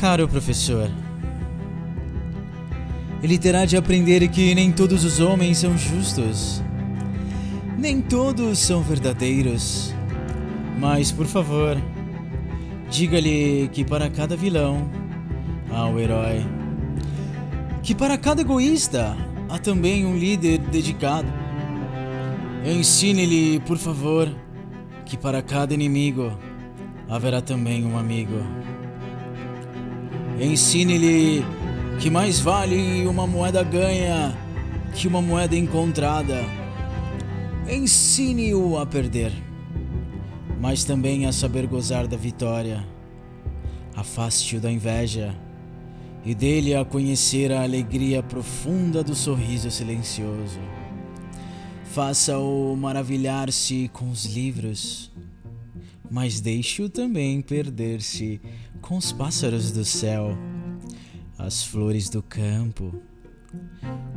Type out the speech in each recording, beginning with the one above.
Caro professor, ele terá de aprender que nem todos os homens são justos, nem todos são verdadeiros. Mas, por favor, diga-lhe que para cada vilão há um herói, que para cada egoísta há também um líder dedicado. Ensine-lhe, por favor, que para cada inimigo haverá também um amigo. Ensine-lhe que mais vale uma moeda ganha que uma moeda encontrada. Ensine-o a perder, mas também a saber gozar da vitória. Afaste-o da inveja e dele a conhecer a alegria profunda do sorriso silencioso. Faça-o maravilhar-se com os livros, mas deixe-o também perder-se com os pássaros do céu as flores do campo,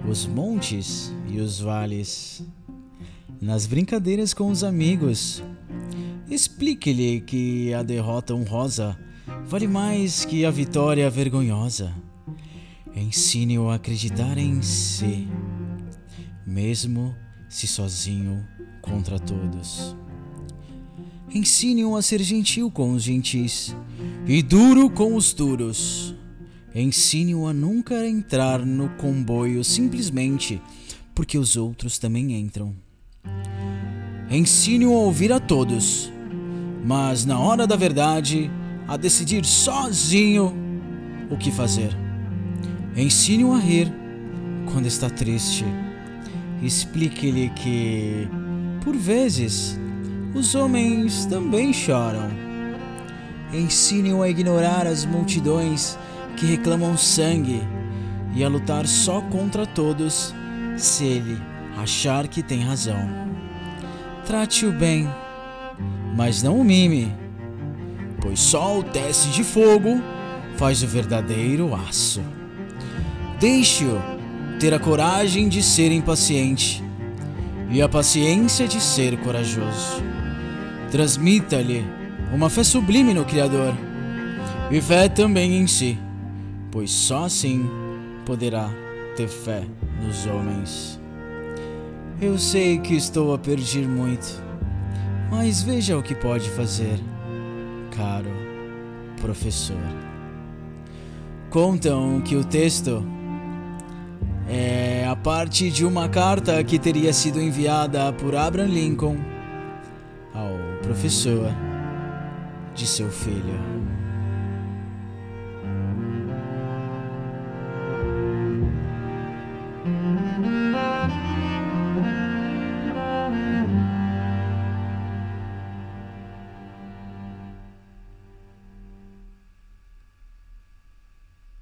os montes e os vales. Nas brincadeiras com os amigos, explique-lhe que a derrota honrosa vale mais que a vitória vergonhosa. Ensine-o a acreditar em si, mesmo se sozinho contra todos. Ensine-o a ser gentil com os gentis e duro com os duros Ensine-o a nunca entrar no comboio simplesmente porque os outros também entram. Ensine-o a ouvir a todos, mas na hora da verdade, a decidir sozinho o que fazer. Ensine-o a rir quando está triste. Explique-lhe que, por vezes, os homens também choram. Ensine-o a ignorar as multidões que reclamam sangue e a lutar só contra todos se ele achar que tem razão. Trate-o bem, mas não o mime, pois só o teste de fogo faz o verdadeiro aço. Deixe-o ter a coragem de ser impaciente e a paciência de ser corajoso. Transmita-lhe uma fé sublime no Criador e fé também em si pois só assim poderá ter fé nos homens. Eu sei que estou a perder muito, mas veja o que pode fazer, caro professor. Contam que o texto é a parte de uma carta que teria sido enviada por Abraham Lincoln professor de seu filho.